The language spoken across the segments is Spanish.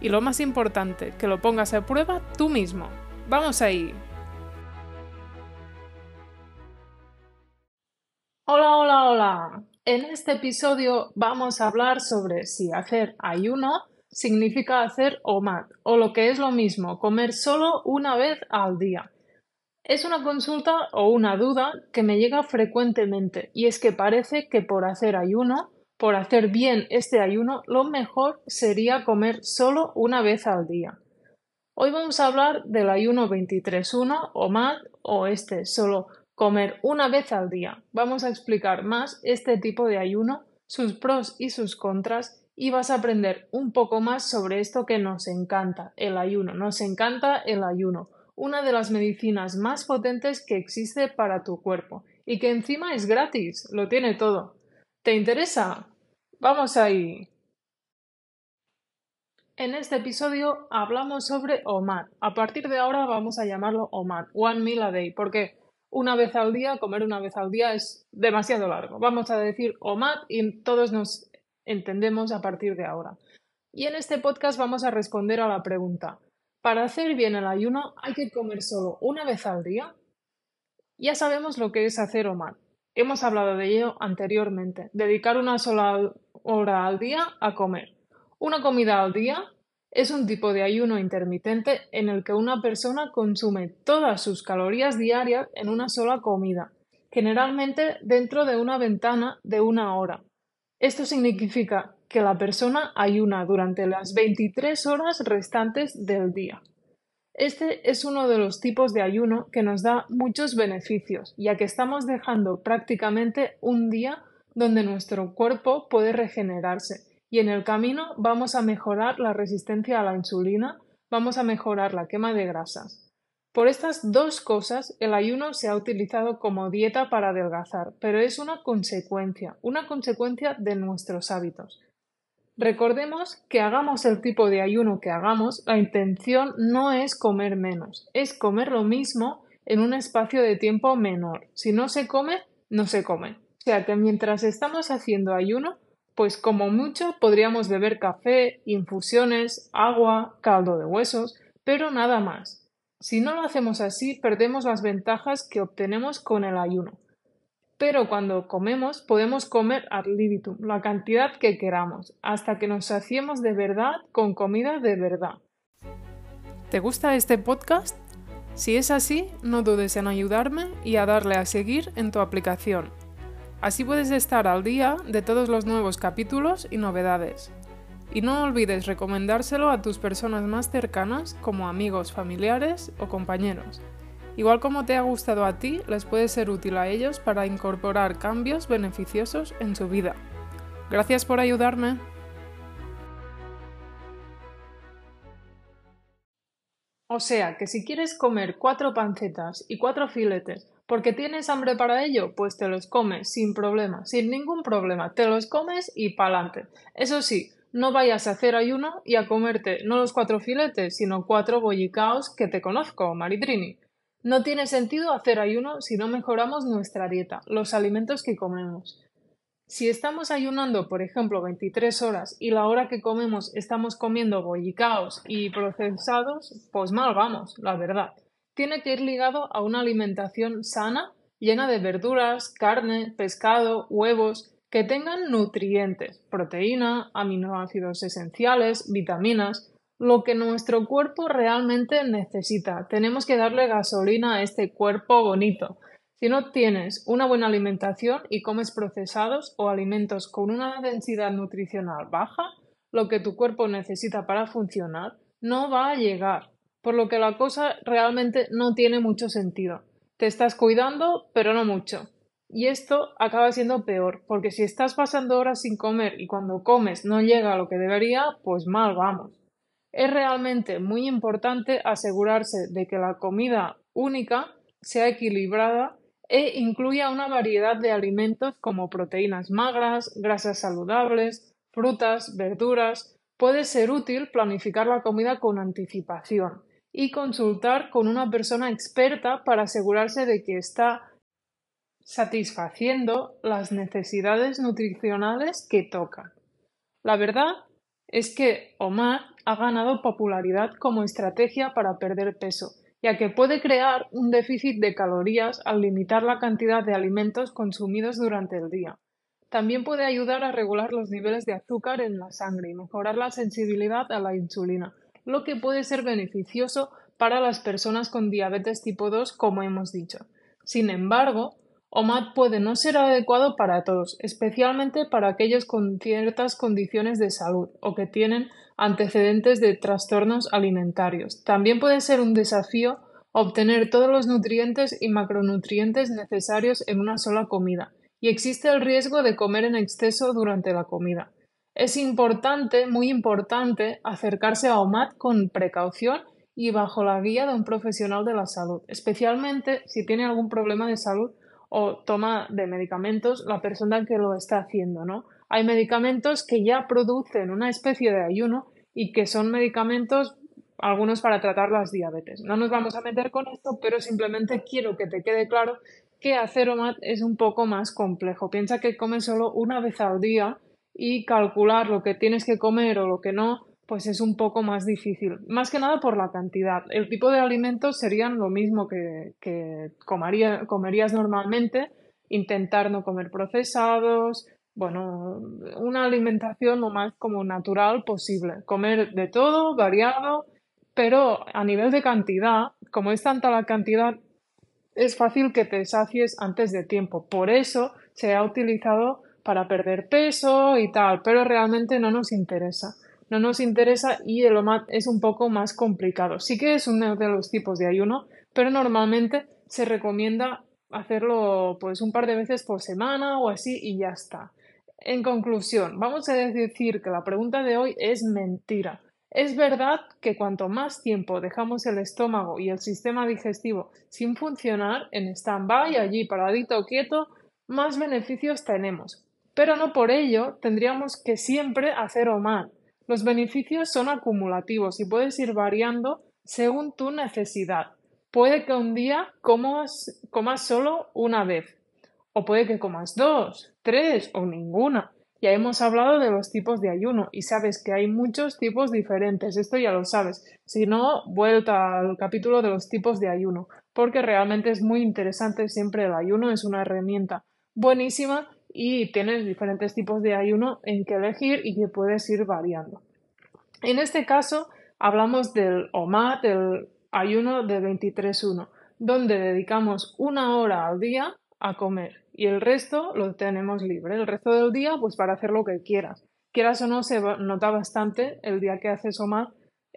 y lo más importante, que lo pongas a prueba tú mismo. ¡Vamos ahí! Hola, hola, hola. En este episodio vamos a hablar sobre si hacer ayuno significa hacer OMAD o lo que es lo mismo, comer solo una vez al día. Es una consulta o una duda que me llega frecuentemente y es que parece que por hacer ayuno por hacer bien este ayuno, lo mejor sería comer solo una vez al día. Hoy vamos a hablar del ayuno 23.1 o MAD o este solo comer una vez al día. Vamos a explicar más este tipo de ayuno, sus pros y sus contras y vas a aprender un poco más sobre esto que nos encanta, el ayuno. Nos encanta el ayuno, una de las medicinas más potentes que existe para tu cuerpo y que encima es gratis, lo tiene todo. ¿Te interesa? Vamos ahí. En este episodio hablamos sobre OMAD. A partir de ahora vamos a llamarlo OMAD, One Meal a Day, porque una vez al día, comer una vez al día es demasiado largo. Vamos a decir OMAD y todos nos entendemos a partir de ahora. Y en este podcast vamos a responder a la pregunta, ¿para hacer bien el ayuno hay que comer solo una vez al día? Ya sabemos lo que es hacer OMAD. Hemos hablado de ello anteriormente. Dedicar una sola hora al día a comer. Una comida al día es un tipo de ayuno intermitente en el que una persona consume todas sus calorías diarias en una sola comida, generalmente dentro de una ventana de una hora. Esto significa que la persona ayuna durante las 23 horas restantes del día. Este es uno de los tipos de ayuno que nos da muchos beneficios, ya que estamos dejando prácticamente un día donde nuestro cuerpo puede regenerarse y en el camino vamos a mejorar la resistencia a la insulina, vamos a mejorar la quema de grasas. Por estas dos cosas, el ayuno se ha utilizado como dieta para adelgazar, pero es una consecuencia, una consecuencia de nuestros hábitos. Recordemos que hagamos el tipo de ayuno que hagamos, la intención no es comer menos, es comer lo mismo en un espacio de tiempo menor. Si no se come, no se come. O sea que mientras estamos haciendo ayuno, pues como mucho podríamos beber café, infusiones, agua, caldo de huesos, pero nada más. Si no lo hacemos así, perdemos las ventajas que obtenemos con el ayuno pero cuando comemos podemos comer ad libitum, la cantidad que queramos, hasta que nos saciemos de verdad con comida de verdad. ¿Te gusta este podcast? Si es así, no dudes en ayudarme y a darle a seguir en tu aplicación. Así puedes estar al día de todos los nuevos capítulos y novedades. Y no olvides recomendárselo a tus personas más cercanas como amigos, familiares o compañeros. Igual como te ha gustado a ti, les puede ser útil a ellos para incorporar cambios beneficiosos en su vida. Gracias por ayudarme. O sea que si quieres comer cuatro pancetas y cuatro filetes porque tienes hambre para ello, pues te los comes sin problema, sin ningún problema, te los comes y pa'lante. Eso sí, no vayas a hacer ayuno y a comerte no los cuatro filetes, sino cuatro bollicaos que te conozco, Maritrini. No tiene sentido hacer ayuno si no mejoramos nuestra dieta, los alimentos que comemos. Si estamos ayunando, por ejemplo, 23 horas y la hora que comemos estamos comiendo bollicaos y procesados, pues mal vamos, la verdad. Tiene que ir ligado a una alimentación sana, llena de verduras, carne, pescado, huevos, que tengan nutrientes, proteína, aminoácidos esenciales, vitaminas, lo que nuestro cuerpo realmente necesita. Tenemos que darle gasolina a este cuerpo bonito. Si no tienes una buena alimentación y comes procesados o alimentos con una densidad nutricional baja, lo que tu cuerpo necesita para funcionar no va a llegar, por lo que la cosa realmente no tiene mucho sentido. Te estás cuidando, pero no mucho. Y esto acaba siendo peor, porque si estás pasando horas sin comer y cuando comes no llega a lo que debería, pues mal vamos. Es realmente muy importante asegurarse de que la comida única sea equilibrada e incluya una variedad de alimentos como proteínas magras, grasas saludables, frutas, verduras. Puede ser útil planificar la comida con anticipación y consultar con una persona experta para asegurarse de que está satisfaciendo las necesidades nutricionales que toca. La verdad es que Omar ha ganado popularidad como estrategia para perder peso, ya que puede crear un déficit de calorías al limitar la cantidad de alimentos consumidos durante el día. También puede ayudar a regular los niveles de azúcar en la sangre y mejorar la sensibilidad a la insulina, lo que puede ser beneficioso para las personas con diabetes tipo 2, como hemos dicho. Sin embargo, OMAD puede no ser adecuado para todos, especialmente para aquellos con ciertas condiciones de salud o que tienen antecedentes de trastornos alimentarios. También puede ser un desafío obtener todos los nutrientes y macronutrientes necesarios en una sola comida, y existe el riesgo de comer en exceso durante la comida. Es importante, muy importante, acercarse a OMAD con precaución y bajo la guía de un profesional de la salud, especialmente si tiene algún problema de salud o toma de medicamentos la persona que lo está haciendo, ¿no? Hay medicamentos que ya producen una especie de ayuno y que son medicamentos, algunos para tratar las diabetes. No nos vamos a meter con esto, pero simplemente quiero que te quede claro que hacer OMAD es un poco más complejo. Piensa que comes solo una vez al día y calcular lo que tienes que comer o lo que no pues es un poco más difícil. Más que nada por la cantidad. El tipo de alimentos serían lo mismo que, comerías normalmente. Intentar no comer procesados. Bueno, una alimentación lo más como natural posible. Comer de todo, variado, pero a nivel de cantidad, como es tanta la cantidad, es fácil que te sacies antes de tiempo. Por eso se ha utilizado para perder peso y tal, pero realmente no nos interesa no nos interesa y el OMAD es un poco más complicado. Sí que es uno de los tipos de ayuno, pero normalmente se recomienda hacerlo pues un par de veces por semana o así y ya está. En conclusión, vamos a decir que la pregunta de hoy es mentira. Es verdad que cuanto más tiempo dejamos el estómago y el sistema digestivo sin funcionar, en stand-by, allí paradito quieto, más beneficios tenemos. Pero no por ello tendríamos que siempre hacer OMAD. Los beneficios son acumulativos y puedes ir variando según tu necesidad. Puede que un día comas, comas solo una vez, o puede que comas dos, tres o ninguna. Ya hemos hablado de los tipos de ayuno y sabes que hay muchos tipos diferentes, esto ya lo sabes. Si no, vuelta al capítulo de los tipos de ayuno, porque realmente es muy interesante siempre el ayuno, es una herramienta buenísima y tienes diferentes tipos de ayuno en que elegir y que puedes ir variando. En este caso hablamos del OMAD, del ayuno de 23.1, donde dedicamos una hora al día a comer y el resto lo tenemos libre. El resto del día, pues para hacer lo que quieras. Quieras o no, se nota bastante el día que haces OMAD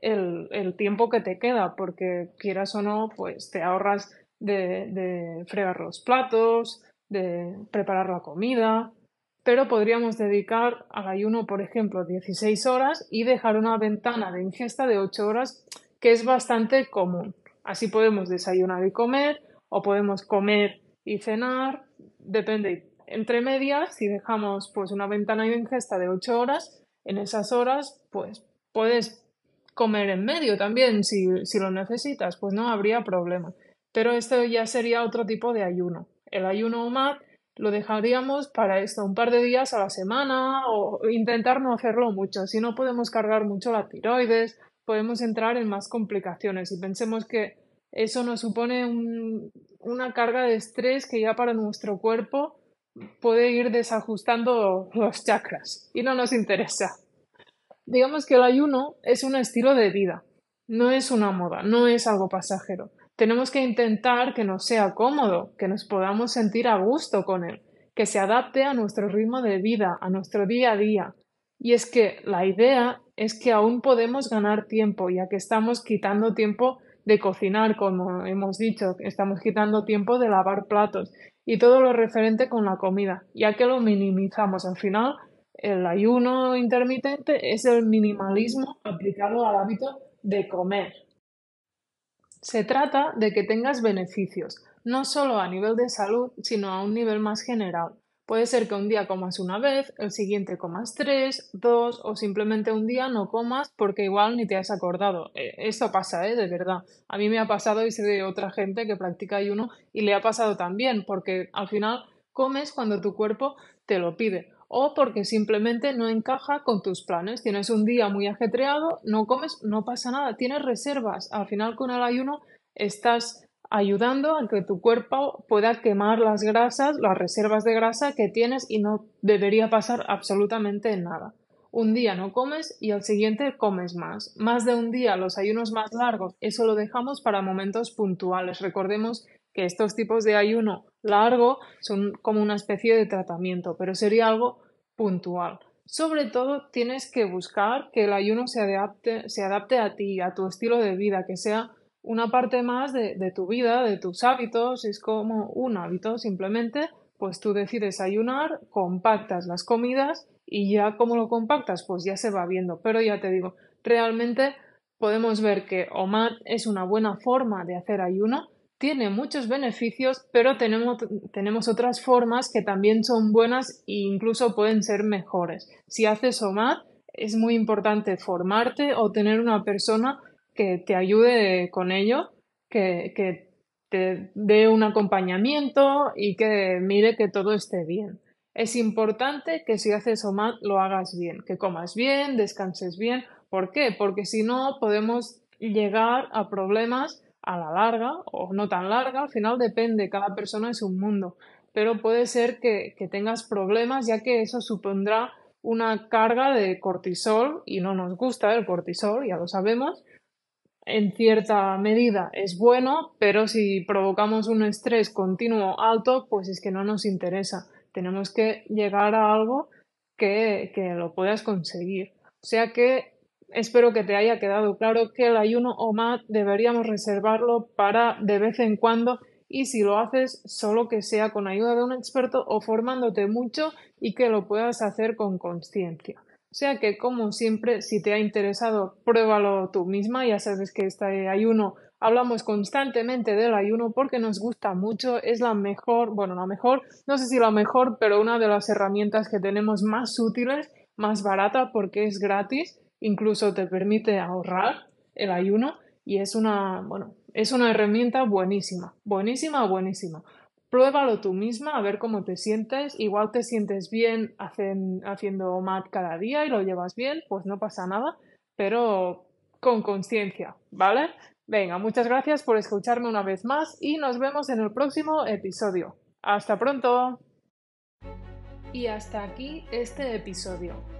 el, tiempo que te queda, porque quieras o no, pues te ahorras de, de fregar los platos, de preparar la comida, pero podríamos dedicar al ayuno, por ejemplo, 16 horas y dejar una ventana de ingesta de 8 horas, que es bastante común. Así podemos desayunar y comer, o podemos comer y cenar, depende. Entre medias, si dejamos pues una ventana de ingesta de 8 horas, en esas horas, pues puedes comer en medio también, si, si lo necesitas, pues no habría problema. Pero esto ya sería otro tipo de ayuno. El ayuno OMAD lo dejaríamos para esto, un par de días a la semana o intentar no hacerlo mucho. Si no podemos cargar mucho la tiroides, podemos entrar en más complicaciones y pensemos que eso nos supone una carga de estrés que ya para nuestro cuerpo puede ir desajustando los chakras y no nos interesa. Digamos que el ayuno es un estilo de vida, no es una moda, no es algo pasajero tenemos que intentar que nos sea cómodo, que nos podamos sentir a gusto con él, que se adapte a nuestro ritmo de vida, a nuestro día a día. Y es que la idea es que aún podemos ganar tiempo, ya que estamos quitando tiempo de cocinar, como hemos dicho, estamos quitando tiempo de lavar platos y todo lo referente con la comida, ya que lo minimizamos. Al final, el ayuno intermitente es el minimalismo aplicado al hábito de comer. Se trata de que tengas beneficios, no solo a nivel de salud, sino a un nivel más general. Puede ser que un día comas una vez, el siguiente comas tres, dos o simplemente un día no comas porque igual ni te has acordado. Eh, esto pasa, ¿eh? De verdad. A mí me ha pasado y sé de otra gente que practica ayuno y le ha pasado también porque al final comes cuando tu cuerpo te lo pide o porque simplemente no encaja con tus planes. Tienes un día muy ajetreado, no comes, no pasa nada, tienes reservas. Al final con el ayuno estás ayudando a que tu cuerpo pueda quemar las grasas, las reservas de grasa que tienes y no debería pasar absolutamente nada. Un día no comes y al siguiente comes más. Más de un día, los ayunos más largos, eso lo dejamos para momentos puntuales. Recordemos que estos tipos de ayuno largo son como una especie de tratamiento, pero sería algo puntual. Sobre todo tienes que buscar que el ayuno se adapte, se adapte a ti, a tu estilo de vida, que sea una parte más de, tu vida, de tus hábitos, es como un hábito simplemente, pues tú decides ayunar, compactas las comidas y ya como lo compactas, pues ya se va viendo. Pero ya te digo, realmente podemos ver que OMAD es una buena forma de hacer ayuno, tiene muchos beneficios, pero tenemos, tenemos otras formas que también son buenas e incluso pueden ser mejores. Si haces OMAD, es muy importante formarte o tener una persona que te ayude con ello, que, que te dé un acompañamiento y que mire que todo esté bien. Es importante que si haces OMAD lo hagas bien, que comas bien, descanses bien. ¿Por qué? Porque si no podemos llegar a problemas a la larga o no tan larga, al final depende, cada persona es un mundo, pero puede ser que, que tengas problemas ya que eso supondrá una carga de cortisol y no nos gusta el cortisol, ya lo sabemos, en cierta medida es bueno, pero si provocamos un estrés continuo alto, pues es que no nos interesa. Tenemos que llegar a algo que, que lo puedas conseguir. O sea que espero que te haya quedado claro que el ayuno o más deberíamos reservarlo para de vez en cuando y si lo haces solo que sea con ayuda de un experto o formándote mucho y que lo puedas hacer con conciencia. O sea que, como siempre, si te ha interesado, pruébalo tú misma. Ya sabes que este ayuno, hablamos constantemente del ayuno porque nos gusta mucho. Es la mejor, bueno, la mejor, no sé si la mejor, pero una de las herramientas que tenemos más útiles, más barata porque es gratis. Incluso te permite ahorrar el ayuno y es una, bueno, es una herramienta buenísima, buenísima, buenísima. Pruébalo tú misma a ver cómo te sientes. Igual te sientes bien haciendo mat cada día y lo llevas bien, pues no pasa nada, pero con conciencia, ¿vale? Venga, muchas gracias por escucharme una vez más y nos vemos en el próximo episodio. Hasta pronto. Y hasta aquí este episodio.